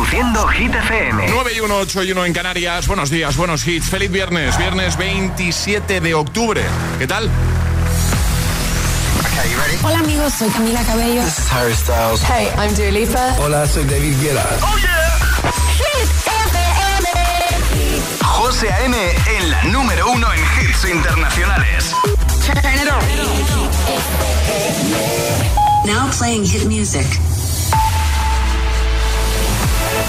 Reproduciendo Hit FM. 9 y 1, 8 y 1 en Canarias. Buenos días, buenos hits. Feliz viernes, viernes 27 de octubre. ¿Qué tal? Hola amigos, soy Camila Cabello. This is Harry Styles. Hey, I'm Dua Lipa. Hola, soy David Guetta. ¡Oh, yeah! José A.M. en la número uno en hits internacionales. Now playing hit music.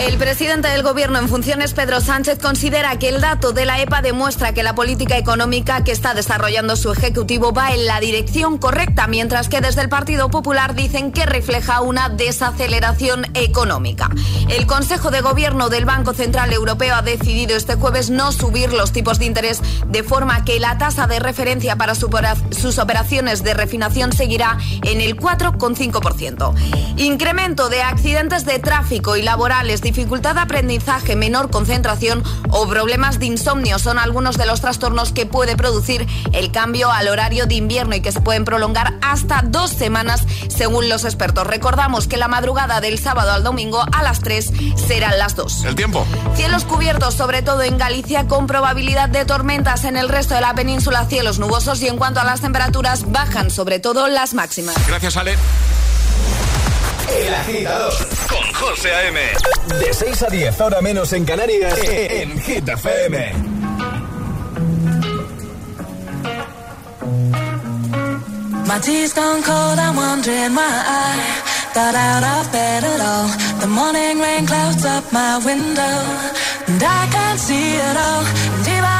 El presidente del Gobierno en funciones, Pedro Sánchez, considera que el dato de la EPA demuestra que la política económica que está desarrollando su ejecutivo va en la dirección correcta, mientras que desde el Partido Popular dicen que refleja una desaceleración económica. El Consejo de Gobierno del Banco Central Europeo ha decidido este jueves no subir los tipos de interés, de forma que la tasa de referencia para sus operaciones de refinación seguirá en el 4,5%. Incremento de accidentes de tráfico y laborales dificultad de aprendizaje, menor concentración o problemas de insomnio son algunos de los trastornos que puede producir el cambio al horario de invierno y que se pueden prolongar hasta dos semanas según los expertos. Recordamos que la madrugada del sábado al domingo a las 3 serán las 2. El tiempo. Cielos cubiertos, sobre todo en Galicia, con probabilidad de tormentas en el resto de la península, cielos nubosos y en cuanto a las temperaturas bajan, sobre todo las máximas. Gracias, Ale. El agitador con José A.M. De 6 a 10, ahora menos en Canarias, en Hit FM. My tea's gone cold, I'm wondering why I got out of bed at all. The morning rain clouds up my window, and I can't see it all. And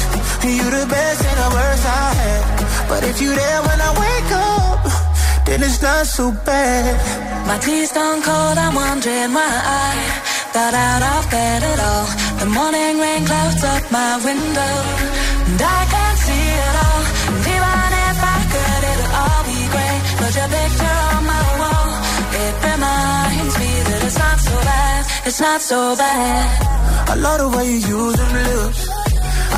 You the best and the worst I had. But if you there when I wake up, then it's not so bad. My tea's gone cold, I'm wondering why I got out of bed at all. The morning rain clouds up my window, and I can't see it all. And even if I could, it'll all be great. But your picture on my wall, it reminds me that it's not so bad, it's not so bad. I love the way you use them lips.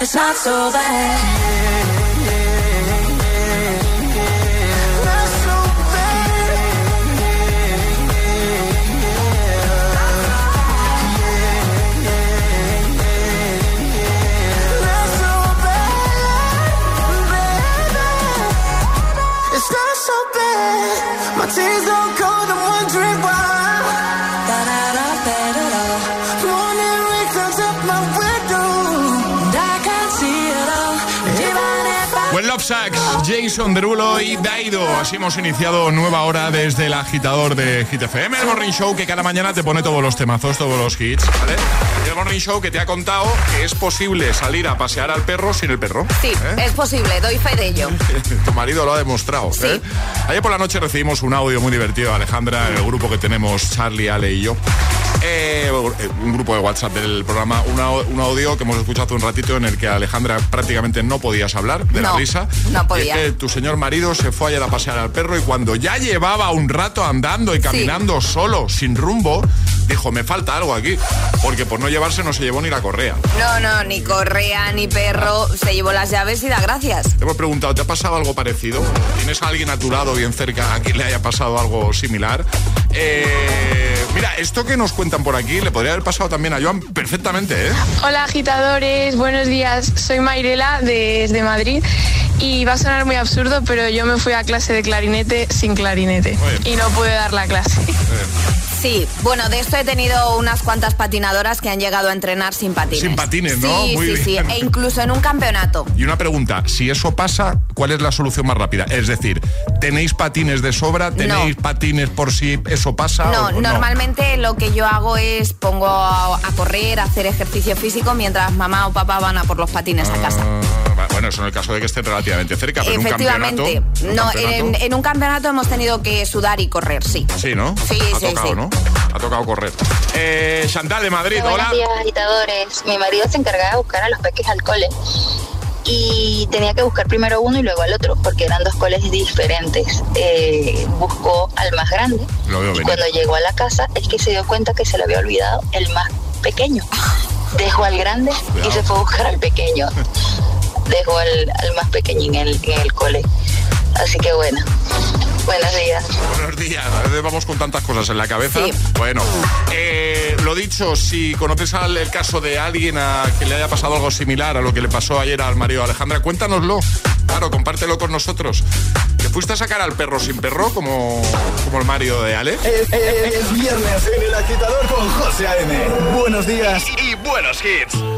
It's not so bad. Y Daido. Así hemos iniciado nueva hora desde el agitador de Hit FM, el Morning Show que cada mañana te pone todos los temazos, todos los hits, el Morning Show que te ha contado que es posible salir a pasear al perro sin el perro. Sí, ¿eh? es posible, doy fe de ello. tu marido lo ha demostrado. Sí. ¿eh? Ayer por la noche recibimos un audio muy divertido de Alejandra, en el grupo que tenemos Charlie, Ale y yo. Eh, un grupo de WhatsApp del programa, una- un audio que hemos escuchado hace un ratito en el que Alejandra prácticamente no podías hablar de la risa. no Y podía. es que tu señor marido se fue ayer a pasear al perro y cuando ya llevaba un rato andando y caminando solo, sin rumbo, dijo, me falta algo aquí, porque por no llevarse no se llevó ni la correa. No, no, ni correa, ni perro, se llevó las llaves y da gracias. Te hemos preguntado, ¿te ha pasado algo parecido? ¿Tienes a alguien a tu lado bien cerca a quien le haya pasado algo similar? Eh, mira, esto que nos cuentan por aquí le podría haber pasado también a Joan perfectamente, ¿eh? Hola agitadores, buenos días. Soy Mairela desde Madrid y va a sonar muy absurdo, pero yo me fui a clase de clarinete sin clarinete y no pude dar la clase. Sí, bueno, de esto he tenido unas cuantas patinadoras que han llegado a entrenar sin patines. Sin patines, ¿no? Sí, sí, sí, e incluso en un campeonato. Y una pregunta, si eso pasa, ¿cuál es la solución más rápida? Es decir, ¿tenéis patines de sobra? ¿Tenéis patines por si eso pasa? No, normalmente lo que yo hago es pongo a, correr, a hacer ejercicio físico mientras mamá o papá van a por los patines a ah, casa. Bueno, eso en el caso de que esté relativamente cerca, pero Efectivamente. En un campeonato, no, En, un campeonato hemos tenido que sudar y correr, sí. Sí, ¿no? Sí, ha sí, tocado, sí. ¿no? Ha tocado correr. Eh, Chantal de Madrid, hola. Buenos días, agitadores. Mi marido se encargaba de buscar a los peques al cole y tenía que buscar primero uno y luego al otro, porque eran dos coles diferentes. Eh, buscó al más grande y cuando llegó a la casa es que se dio cuenta que se le había olvidado el más pequeño. Dejó al grande y se fue a buscar al pequeño. Dejó al, más pequeñín en el, en el cole. Así que bueno, Buenos días. Buenos días. A veces vamos con tantas cosas en la cabeza. Bueno, eh, lo dicho, si conoces al, el caso de alguien a que le haya pasado algo similar a lo que le pasó ayer al marido Alejandra, cuéntanoslo. Claro, compártelo con nosotros. ¿Que fuiste a sacar al perro sin perro como, como el Mario de Ale? Es, viernes en el agitador con José A.M. Buenos días y buenos hits.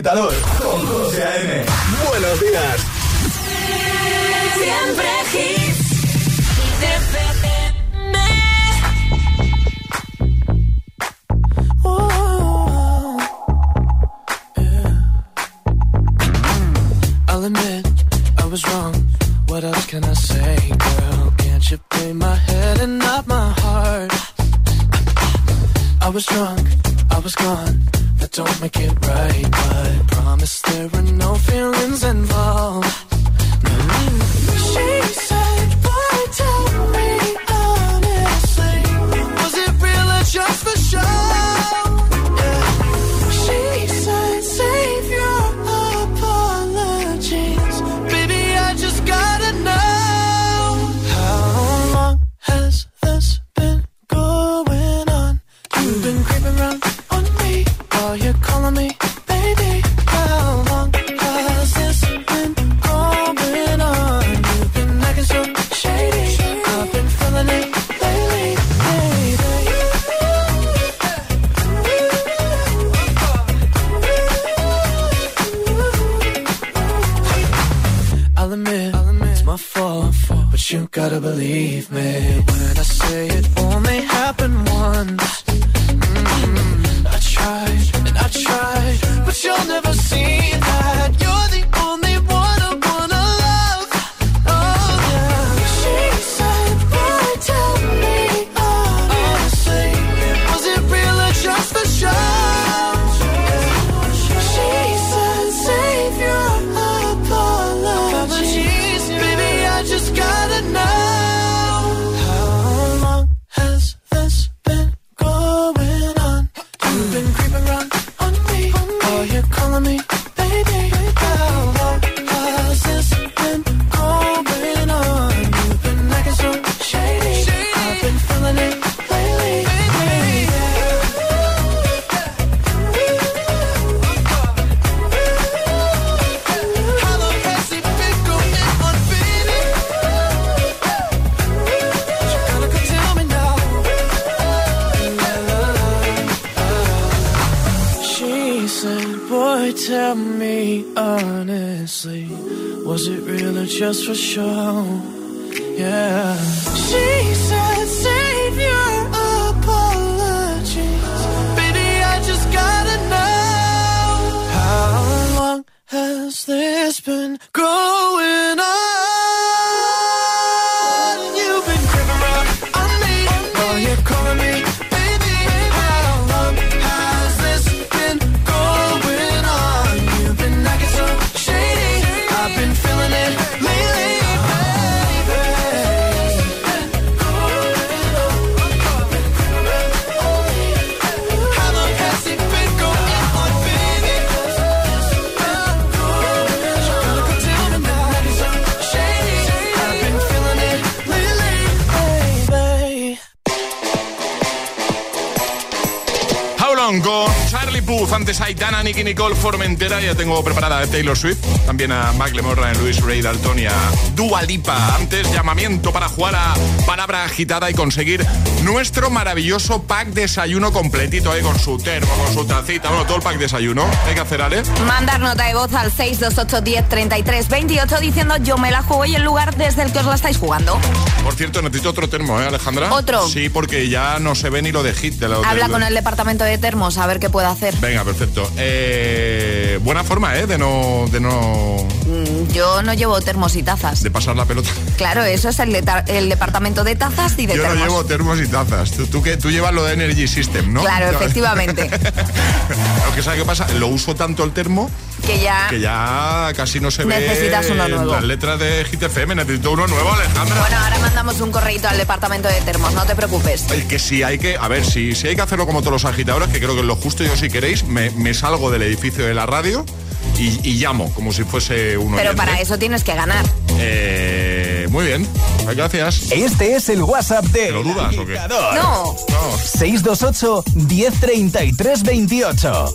agitador gotta believe me when I say it only happened once. Mm, I tried and I tried, but you'll never see Antes hay Dana, Nicky Nicole, Formentera. Ya tengo preparada a Taylor Swift. También a Macklemore, a Luis Ray Dalton y a Dua Lipa. Antes, llamamiento para jugar a palabra agitada y conseguir nuestro maravilloso pack desayuno completito ahí con su termo, con su tacita. Bueno, todo el pack desayuno. Hay que hacer, Ale. Mandar nota de voz al 628 10 33 28 diciendo yo me la juego y el lugar desde el que os la estáis jugando. Por cierto, necesito otro termo, ¿eh, Alejandra? ¿Otro? Sí, porque ya no se ve ni lo de hit. De lo, Habla de- con el departamento de termos a ver qué puede hacer. Venga, perfecto. Eh, buena forma, ¿eh? De no, de no... Mm, Yo no llevo termos y tazas. De pasar la pelota. Claro, eso es el, de- el departamento de tazas y de Yo no llevo termos y tazas. Tú, tú, que, tú llevas lo de Energy System, ¿no? Claro, efectivamente. Lo que ¿sabes qué pasa? Lo uso tanto el termo que ya... que ya casi no se Necesitas ve uno en nuevo. las letras de Hit FM. Necesito uno nuevo, Alejandra. Bueno, ahora mandamos un correíto al departamento de termos, no te preocupes. Es que si hay que, a ver, si, si hay que hacerlo como todos los agitadores, que creo que es lo justo, yo si queréis, me, me salgo del edificio de la radio y, y llamo, como si fuese uno. Pero para eso tienes que ganar. Eh, muy bien, gracias. Este es el WhatsApp de ¿Lo dudas o qué? No. 628 1033 28.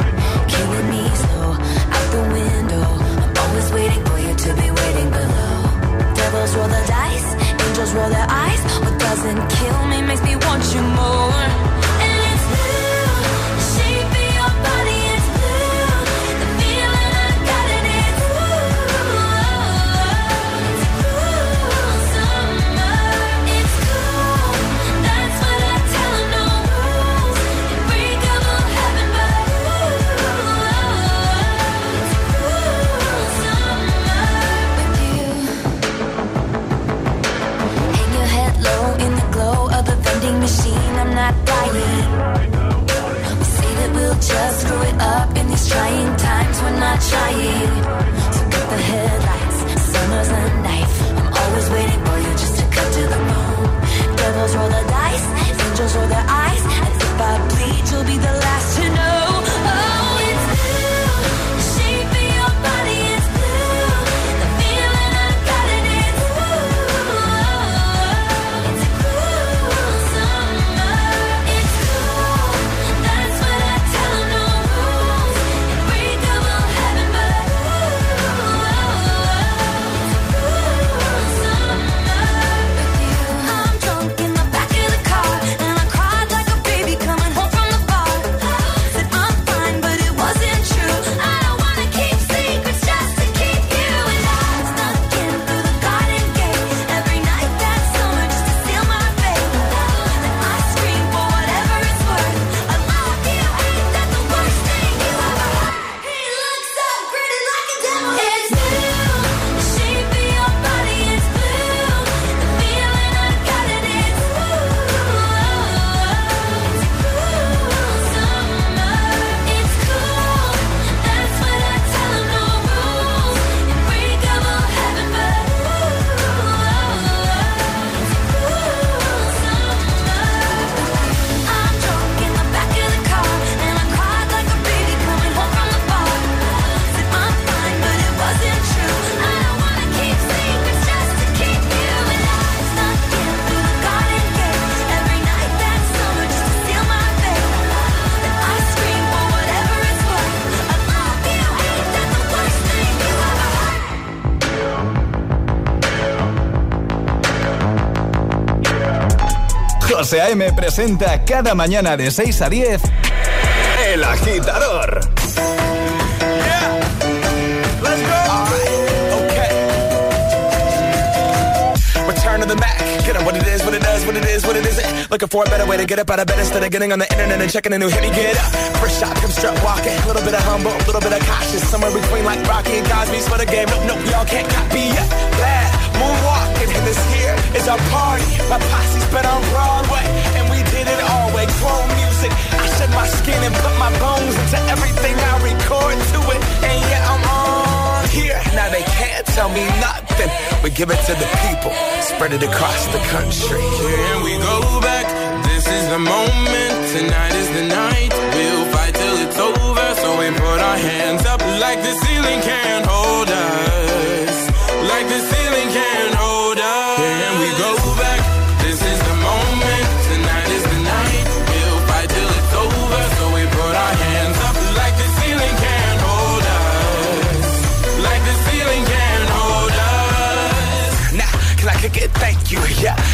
A.M. presenta cada mañana de 6 a 10 El Agitador. Yeah. Let's go. okay. Return to the Mac. Get up what it is, what it does, what it is, what it isn't. Looking for a better way to get up out of bed instead of getting on the internet and checking a new hit. Me get up. First shot, come strut walking. A little bit of humble, a little bit of cautious. Somewhere between like Rocky and Cosby's for the game. Nope, nope, y'all can't copy yet. Bad moonwalking, and this here is our party. My posse's been on Broadway, and we did it all way. Chrome music, I shed my skin and put my bones into everything I record to it. And yeah, I'm on here. Now they can't tell me nothing. We give it to the people, spread it across the country. Here we go back. This is the moment. Tonight is the night. We'll fight till it's over. So we put our hands up like the ceiling can't hold us. Like the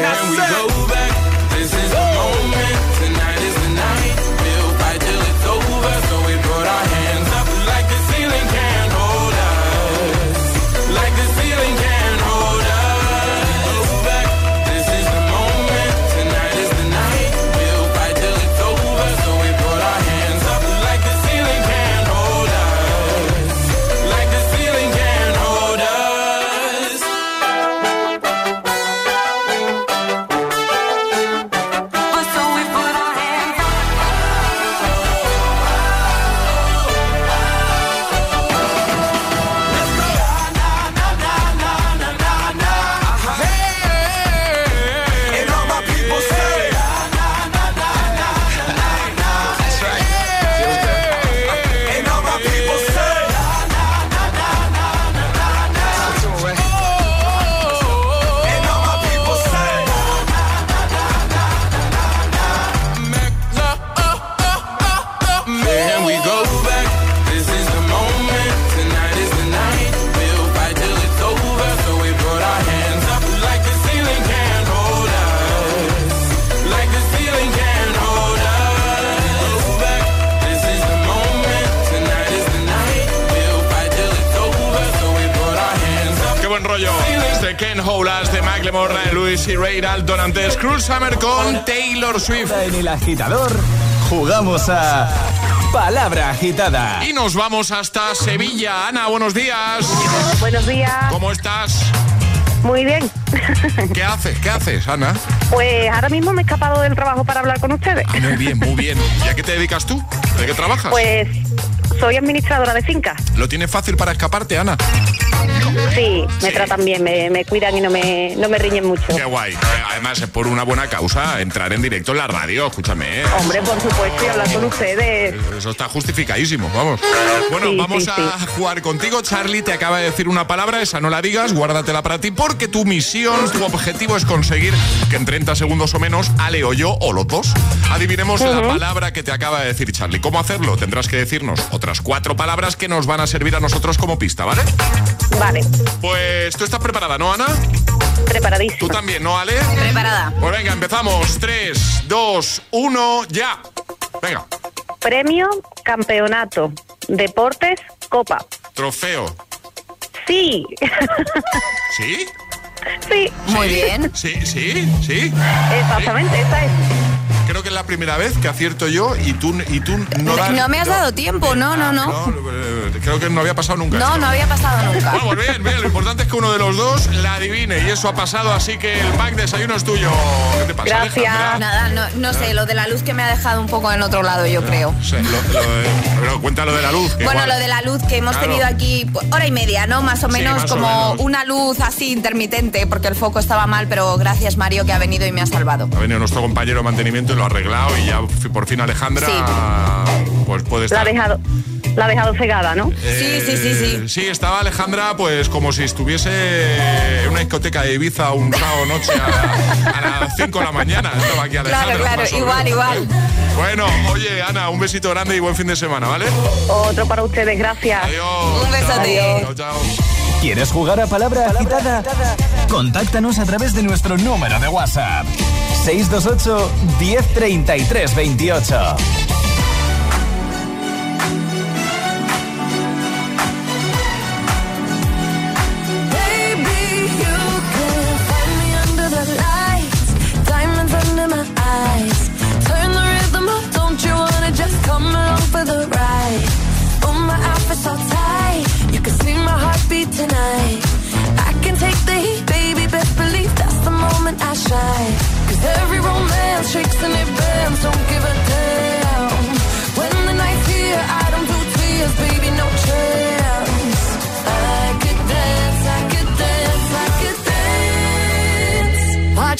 Can we go back? This is the moment. Tonight is the night. Holas de Macklemore, Luis y Ray Dalton antes Cruel Summer con Taylor Swift. En el agitador jugamos a Palabra Agitada. Y nos vamos hasta Sevilla. Ana, buenos días. Buenos días. ¿Cómo estás? Muy bien. ¿Qué haces? ¿Qué haces, Ana? Pues ahora mismo me he escapado del trabajo para hablar con ustedes. Ah, muy bien, muy bien. ¿Y a qué te dedicas tú? ¿De qué trabajas? Pues soy administradora de finca. ¿Lo tienes fácil para escaparte, Ana? Sí, me tratan bien, me, cuidan y no me, no me riñen mucho. Qué guay. Además, es por una buena causa entrar en directo en la radio, escúchame. ¿eh? Hombre, por supuesto, y hablar con ustedes. Eso está justificadísimo, vamos. Bueno, vamos a jugar contigo. Charlie te acaba de decir una palabra, esa no la digas, guárdatela para ti, porque tu misión, tu objetivo es conseguir que en 30 segundos o menos, Ale o yo, o los dos, adivinemos la palabra que te acaba de decir Charlie. ¿Cómo hacerlo? Tendrás que decirnos otras cuatro palabras que nos van a servir a nosotros como pista, ¿vale? Vale. Pues tú estás preparada, ¿no, Ana? Preparadísima. ¿Tú también, no, Ale? Preparada. Pues venga, empezamos. 3, 2, 1, ya. Venga. Premio, campeonato, deportes, copa. Trofeo. Sí. ¿Sí? Sí. Muy bien. Sí, sí, sí. Exactamente, esa es creo que es la primera vez que acierto yo y tú, y tú no das, No me has dado tiempo, no, no, no. Eh, creo que no había pasado nunca. No, no había pasado nunca. Vamos, bien, bien. Lo importante es que uno de los dos la adivine y eso ha pasado, así que el pack desayuno es tuyo. ¿Qué te pasa? Gracias. Nada, no, no, sé, lo de la luz que me ha dejado un poco en otro lado, yo creo. Sí, lo, pero cuenta lo de la luz. bueno, lo de la luz que hemos tenido aquí pues, hora y media, ¿no? Más o menos como una luz así intermitente, porque el foco estaba mal, pero gracias Mario que ha venido y me ha salvado. Ha venido nuestro compañero de mantenimiento y lo ha arreglado y ya por fin Alejandra pues puede estar. La ha dejado, la ha dejado cegada, ¿no? sí, sí, sí, sí. Sí, estaba Alejandra pues como si estuviese en una discoteca de Ibiza un sábado noche a, las 5 de la mañana. Estaba aquí Alejandra. Claro, claro, igual, igual. Bueno, oye, Ana, un besito grande y buen fin de semana, ¿vale? Otro para ustedes, gracias. Adiós. Un beso a ti. Chao, chao. ¿Quieres jugar a palabra agitada? Contáctanos a través de nuestro número de WhatsApp. 628 1033 28.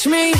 me.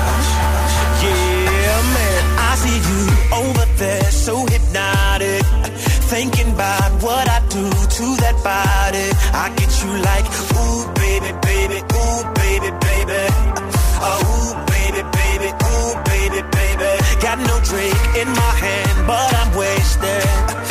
Thinking about what I do to that body. I get you like, ooh, baby, baby, ooh, baby, baby. Oh, ooh, baby, baby, ooh, baby, baby. Got no drink in my hand, but I'm wasted.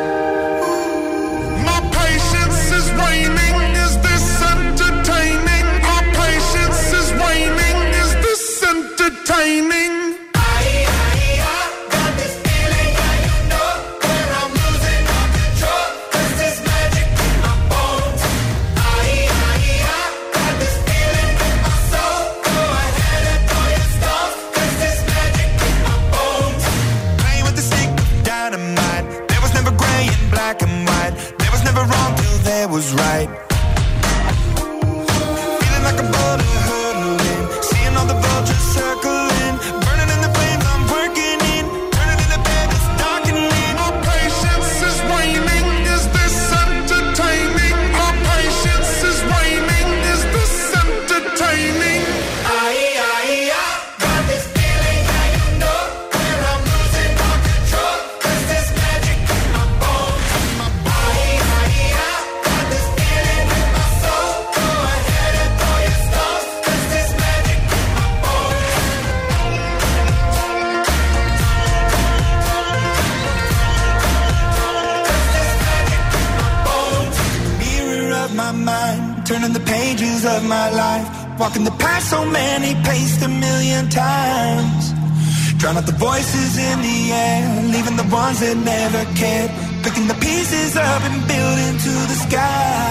Black and white. There was never wrong till there was right. voices in the air, leaving the ones that never cared, picking the pieces up and building to the sky.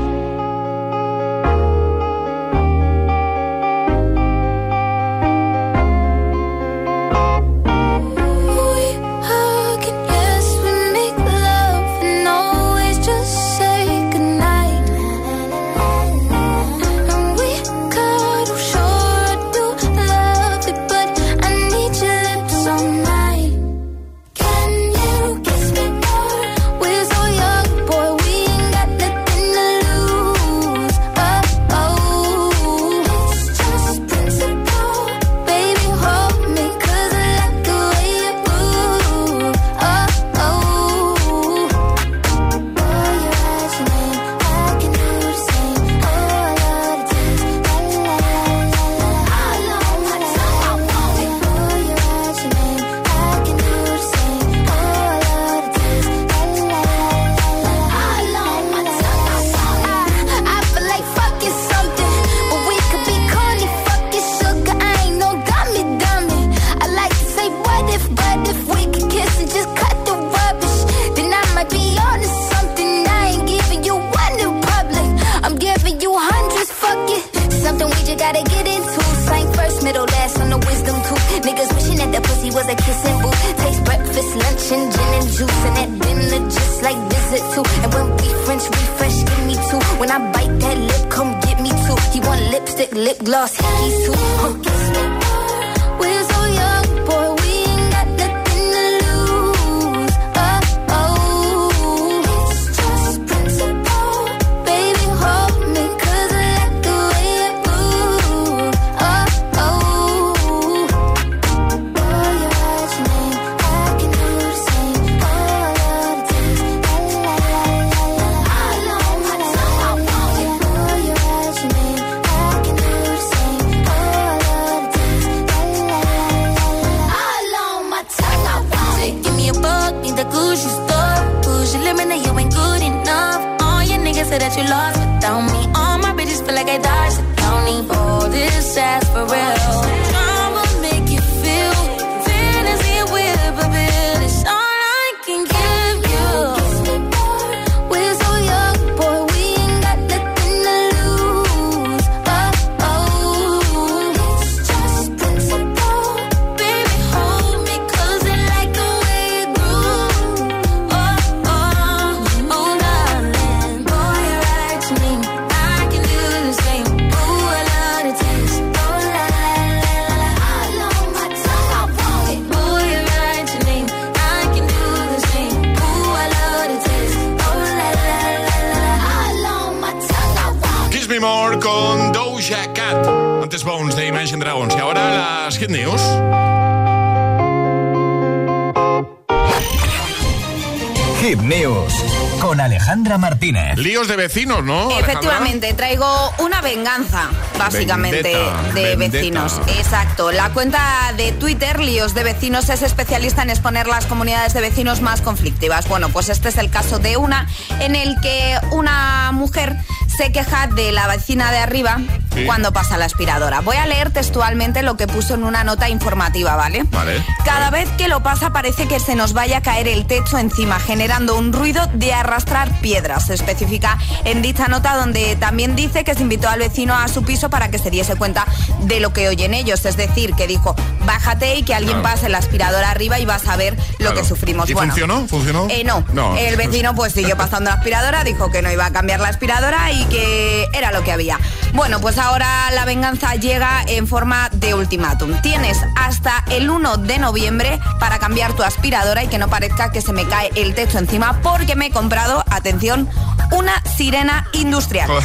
de vecinos, ¿no? Efectivamente, traigo una venganza, básicamente, de vecinos. Exacto. La cuenta de Twitter, Líos de Vecinos, es especialista en exponer las comunidades de vecinos más conflictivas. Bueno, pues este es el caso de una en el que una mujer se queja de la vecina de arriba Sí. cuando pasa la aspiradora. Voy a leer textualmente lo que puso en una nota informativa, ¿vale? Vale. Cada vez que lo pasa parece que se nos vaya a caer el techo encima, generando un ruido de arrastrar piedras. Se especifica en dicha nota donde también dice que se invitó al vecino a su piso para que se diese cuenta de lo que oyen ellos. Es decir, que dijo, bájate y que alguien Claro. pase la aspiradora arriba y vas a ver lo que sufrimos. ¿Y Bueno, funcionó? ¿Funcionó? eh, no. No. El vecino pues siguió pasando la aspiradora, dijo que no iba a cambiar la aspiradora y que era lo que había. Bueno, pues ahora la venganza llega en forma de ultimátum. Tienes hasta el 1 de noviembre para cambiar tu aspiradora y que no parezca que se me cae el techo encima porque me he comprado, atención, una sirena industrial.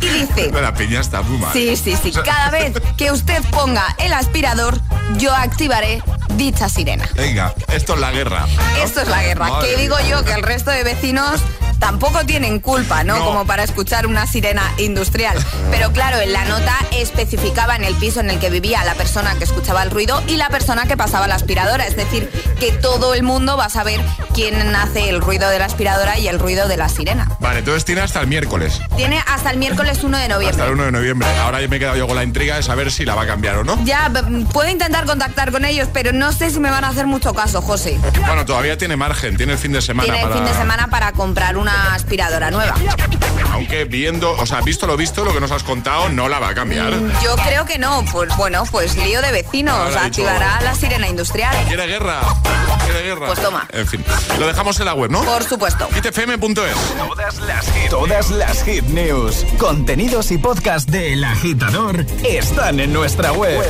Y dice... La está muy mal. Sí, sí, sí. Cada vez que usted ponga el aspirador, yo activaré dicha sirena. Venga, esto es la guerra. ¿no? Esto es la guerra. Madre que digo yo que el resto de vecinos tampoco tienen culpa, ¿no? No. Como para escuchar una sirena industrial. Pero claro, en la nota especificaba en el piso en el que vivía la persona que escuchaba el ruido y la persona que pasaba la aspiradora. Es decir, que todo el mundo va a saber quién hace el ruido de la aspiradora y el ruido de la sirena. Vale, entonces tiene hasta el miércoles. Tiene hasta el miércoles 1 de Hasta noviembre. el 1 de noviembre. Ahora me he quedado yo con la intriga de saber si la va a cambiar o no. Ya, puedo intentar contactar con ellos, pero no sé si me van a hacer mucho caso, José. Bueno, todavía tiene margen, tiene el fin de semana Tiene el fin de semana para comprar una aspiradora nueva. Aunque viendo, o sea, visto lo visto, lo que nos has contado, no la va a cambiar. Yo creo que no. Pues bueno, pues lío de vecinos. Ahora ha dicho- Activará la sirena industrial. ¿Quiere guerra? ¿Quiere guerra? Pues toma. En fin, lo dejamos en la web, ¿no? Por supuesto. hitfm.es. Todas las hit, todas las hit news, contenidos y podcast de El Agitador están en nuestra web.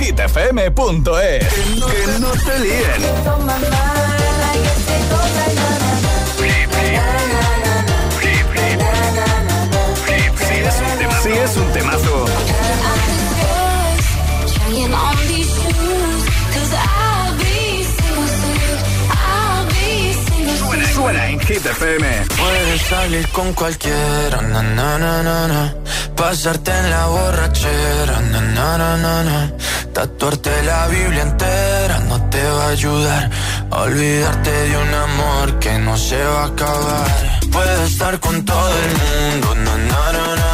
hitfm.es. Que no te líen. Single soon. I'll be single soon. suena en Hit FM. Puedes salir con cualquiera, na na na na na. Pasarte en la borrachera, na na na na na. Tatuarte la Biblia entera no te va a ayudar. a Olvidarte de un amor que no se va a acabar. Puedes estar con todo el mundo, na na na na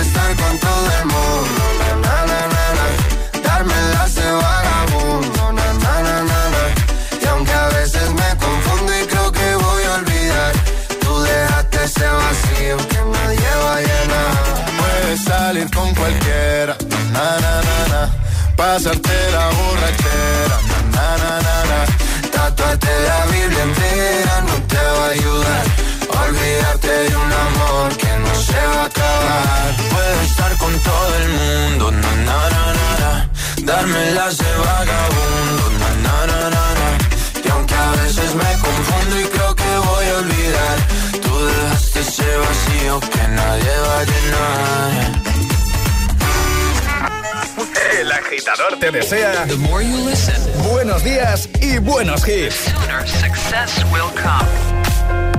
Estar con todo el mundo, na, na, na, na, darme de vagabundo, na, na, na, na, na. y aunque a veces me confundo y creo que voy a olvidar, tú dejaste ese vacío que nadie va a llenar. Puedes salir con cualquiera, na na na na. Pasarte la borrachera, na na na na na. Tatuarte la Biblia entera no te va a ayudar olvidarte de un amor que no se va a acabar. Puedo estar con todo el mundo, na na na na, na. darme las de vagabundo, na, na na na na Y aunque a veces me confundo y creo que voy a olvidar, tú dejaste ese vacío que nadie va a llenar. El agitador te desea. The more you listen, buenos días y buenos hits. The sooner success will come.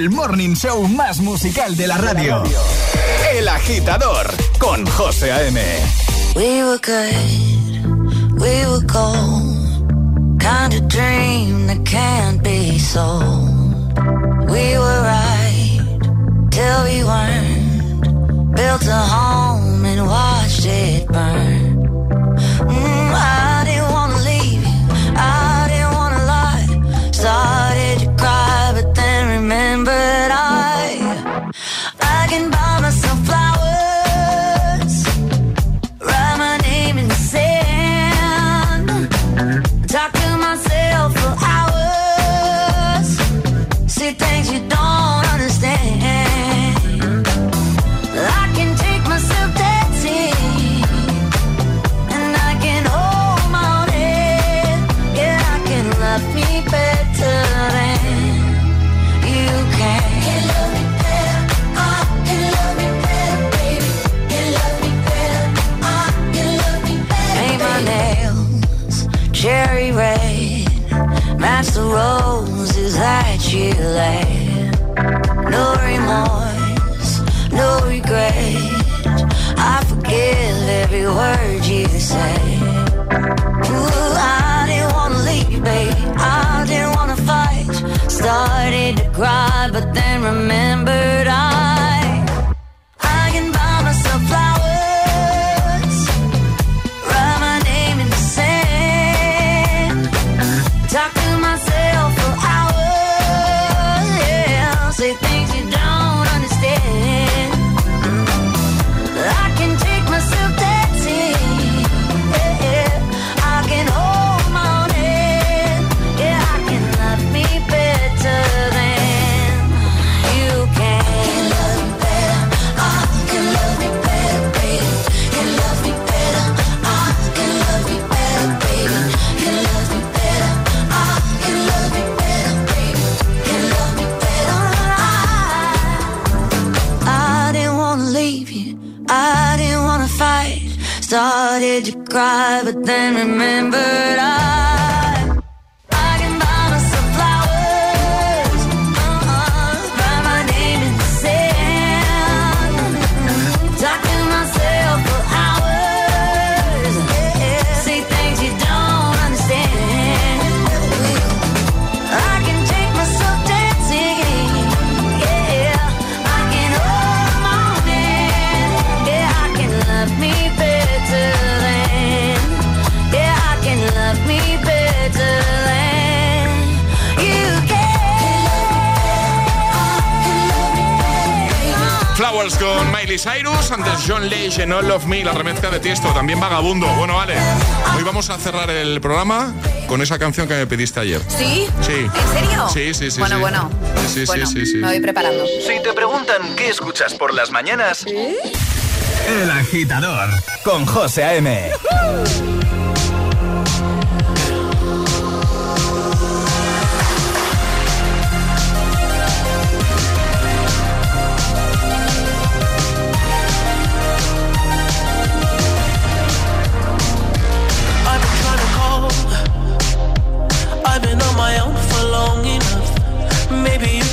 el morning show más musical de la radio. El agitador con José A.M. We were good, we were gold. Kind of dream that can't be sold. We were right till we weren't. Built a home and watched it burn. Flowers con Miley Cyrus, antes John Legend, All of Me, la remezcla de Tiesto, también Vagabundo. Bueno, vale. Hoy vamos a cerrar el programa con esa canción que me pediste ayer. ¿Sí? Sí. ¿En serio? Sí, sí, sí. Bueno, sí. bueno. Sí, sí, Bueno, sí, sí. Me voy preparando. Si te preguntan qué escuchas por las mañanas, El agitador con José A.M.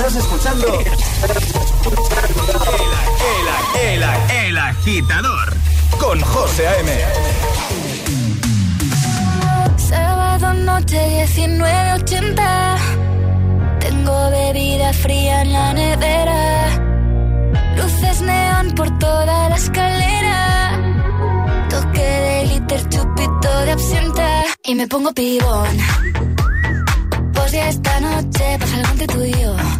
Estás escuchando. El, el, el, el agitador con José A.M. Sábado noche 19.80 Tengo bebida fría en la nevera. Luces neón por toda la escalera. Toque de glitter, chupito de absenta. Y me pongo pibón. Pues ya esta noche pasa algo entre tú y yo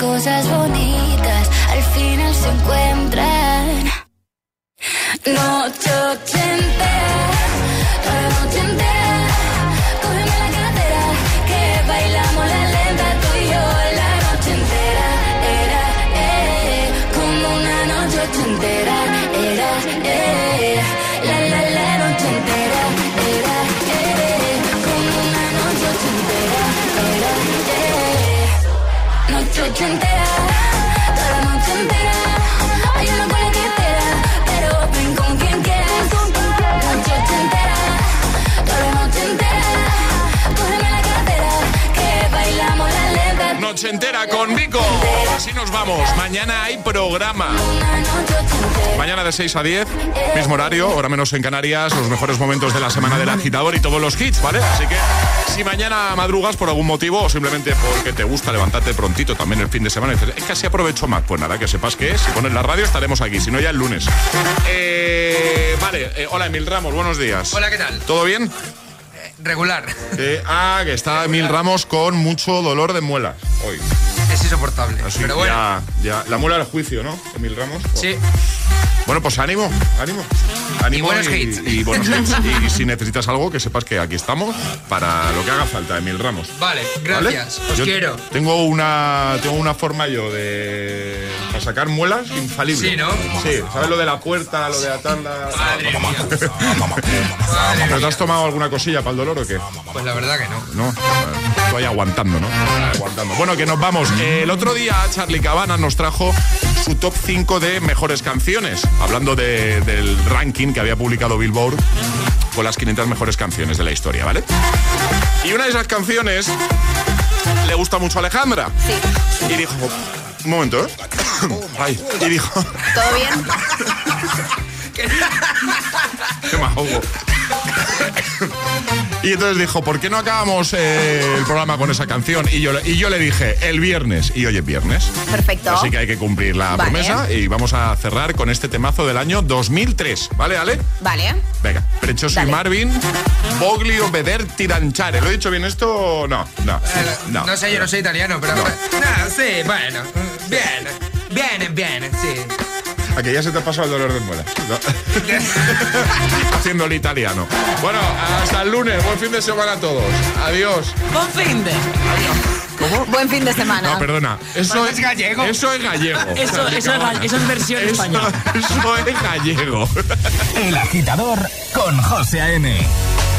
Las cosas bonitas Noche entera con Vico. Así nos vamos. Mañana hay programa. Mañana de 6 a 10, mismo horario, hora menos en Canarias, los mejores momentos de la semana del agitador y todos los hits, ¿vale? Así que si mañana madrugas por algún motivo o simplemente porque te gusta levantarte prontito también el fin de semana y dices, es que así aprovecho más, pues nada, que sepas que. Si pones la radio estaremos aquí, si no ya el lunes. Eh, vale, eh, hola Emil Ramos, buenos días. Hola, ¿qué tal? ¿Todo bien? Regular. Eh, ah, que está Emil Ramos con mucho dolor de muelas hoy. Es insoportable. Así pero bueno. ya, ya. La muela del juicio, ¿no? Emil Ramos. Sí. Bueno, pues ánimo, ánimo. ánimo Y buenos hits. y buenos hits. Y si necesitas algo, que sepas que aquí estamos para lo que haga falta, Emil Ramos. Vale, ¿Vale? gracias. Os Yo quiero. Tengo una, tengo una forma yo de. Para sacar muelas infalible. Sí, ¿no? Sí, ¿sabes lo de la puerta, lo de la tanda? Madre mía. ¿Pero te has tomado alguna cosilla para el dolor o qué? Pues la verdad que no. No, estoy aguantando, ¿no? Aguantando. Bueno, que nos vamos. El otro día Charlie Cabana nos trajo su top 5 de mejores canciones, hablando de- del ranking que había publicado Billboard con las 500 mejores canciones de la historia, ¿vale? Y una de esas canciones le gusta mucho a Alejandra. Y dijo, un momento, ¿eh? Ay, y dijo, ¿Todo bien? qué me ahogo. Y entonces dijo, ¿por qué no acabamos eh, el programa con esa canción? Y yo, le- y yo le dije, el viernes. Y hoy es viernes. Perfecto. Así que hay que cumplir la Vale. promesa y vamos a cerrar con este temazo del año 2003. ¿Vale, Ale? Vale. Venga, Prechoso y Dale. Marvin, Boglio Veder Tiranchare. ¿Lo he dicho bien esto? No, no. no. No sé, yo no soy italiano, pero. No, sí, bueno. Bien. Bien, bien, sí. A que ya se te ha pasado el dolor de muelas. ¿no? Haciendo el italiano. Bueno, hasta el lunes. Buen fin de semana a todos. Adiós. Buen fin de. ¿Cómo? Buen fin de semana. No, perdona. Eso es gallego. Eso es gallego. Eso- eso es eso es versión Eso- española. Eso es gallego. El agitador con José A.M.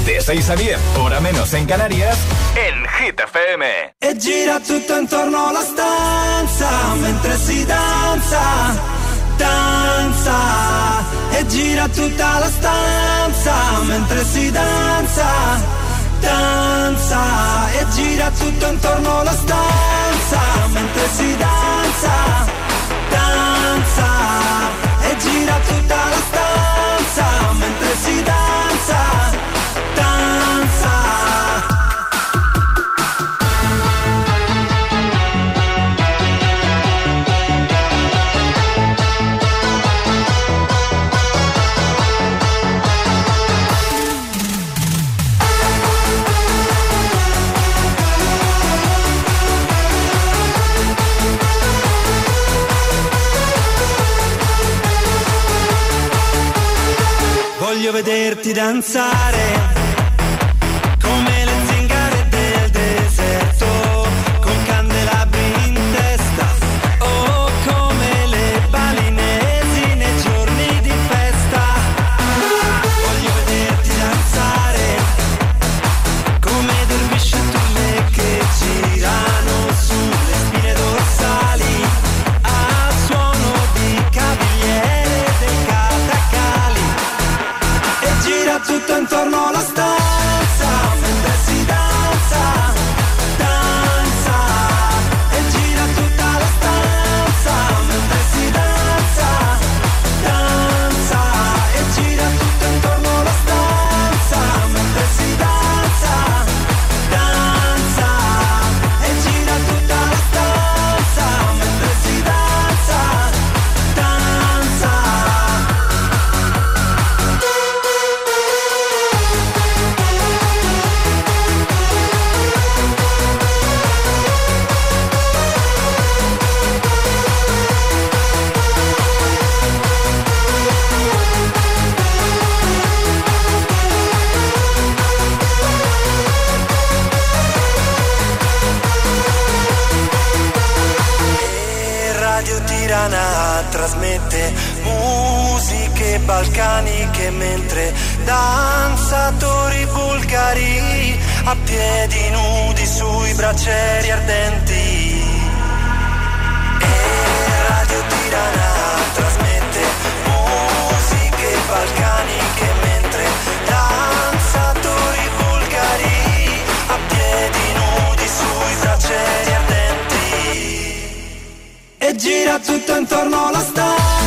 De 6 a 10, hora menos en Canarias, en Hit FM. E gira tutto intorno alla stanza mentre si danza, danza. E gira tutta la stanza mentre si danza, danza. E gira tutto intorno alla stanza mentre si danza, danza. E gira tutta la stanza mentre si danza. Vederti danzare a piedi nudi sui braccieri ardenti. E Radio Tirana trasmette musiche balcaniche mentre danzatori bulgari a piedi nudi sui braccieri ardenti e gira tutto intorno alla stanza